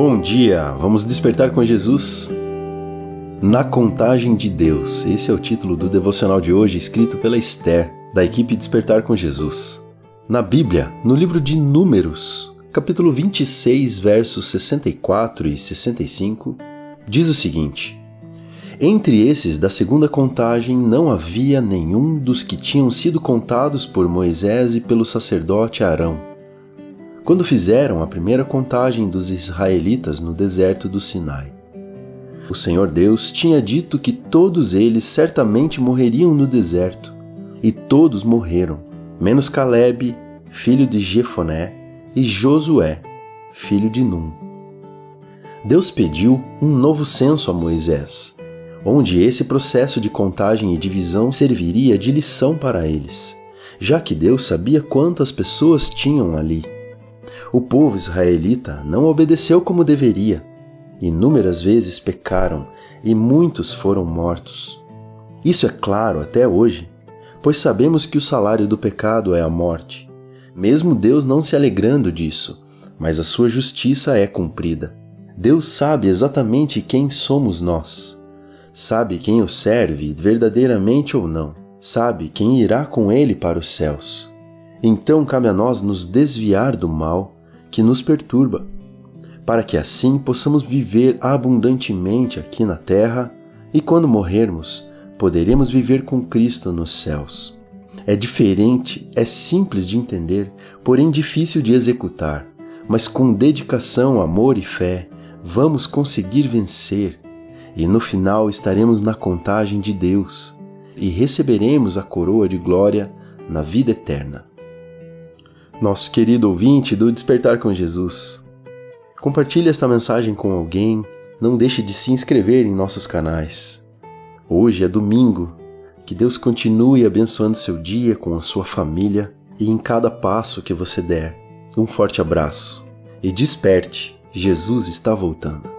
Bom dia, vamos despertar com Jesus? Na contagem de Deus, esse é o título do devocional de hoje, escrito pela Esther, da equipe Despertar com Jesus. Na Bíblia, no livro de Números, capítulo 26, versos 64 e 65, diz o seguinte: Entre esses da segunda contagem não havia nenhum dos que tinham sido contados por Moisés e pelo sacerdote Arão quando fizeram a primeira contagem dos israelitas no deserto do Sinai. O Senhor Deus tinha dito que todos eles certamente morreriam no deserto, e todos morreram, menos Caleb, filho de Jefoné, e Josué, filho de Num. Deus pediu um novo censo a Moisés, onde esse processo de contagem e divisão serviria de lição para eles, já que Deus sabia quantas pessoas tinham ali o povo israelita não obedeceu como deveria. Inúmeras vezes pecaram e muitos foram mortos. Isso é claro até hoje, pois sabemos que o salário do pecado é a morte. Mesmo Deus não se alegrando disso, mas a sua justiça é cumprida. Deus sabe exatamente quem somos nós. Sabe quem o serve verdadeiramente ou não. Sabe quem irá com ele para os céus. Então cabe a nós nos desviar do mal que nos perturba, para que assim possamos viver abundantemente aqui na terra e quando morrermos, poderemos viver com Cristo nos céus. É diferente, é simples de entender, porém difícil de executar, mas com dedicação, amor e fé, vamos conseguir vencer e no final estaremos na contagem de Deus e receberemos a coroa de glória na vida eterna nosso querido ouvinte do Despertar com Jesus. Compartilhe esta mensagem com alguém, não deixe de se inscrever em nossos canais. Hoje é domingo. Que Deus continue abençoando seu dia com a sua família e em cada passo que você der. Um forte abraço e desperte, Jesus está voltando.